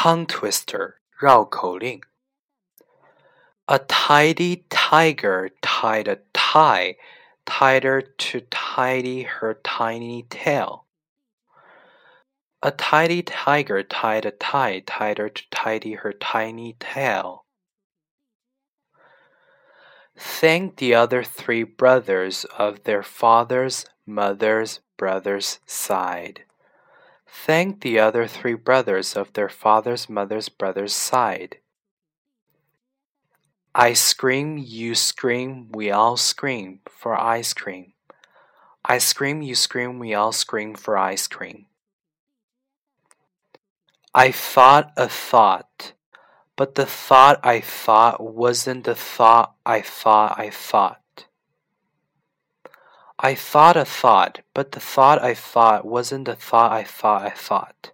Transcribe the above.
Tongue twister，绕口令。A tidy tiger tied a tie tighter to tidy her tiny tail. A tidy tiger tied a tie tighter to tidy her tiny tail. Thank the other three brothers of their father's, mother's, brother's side. Thank the other three brothers of their father's, mother's, brother's side. I scream, you scream, we all scream for ice cream. I scream, you scream, we all scream for ice cream. I thought a thought, but the thought I thought wasn't the thought I thought I thought. I thought a thought, but the thought I thought wasn't the thought I thought I thought.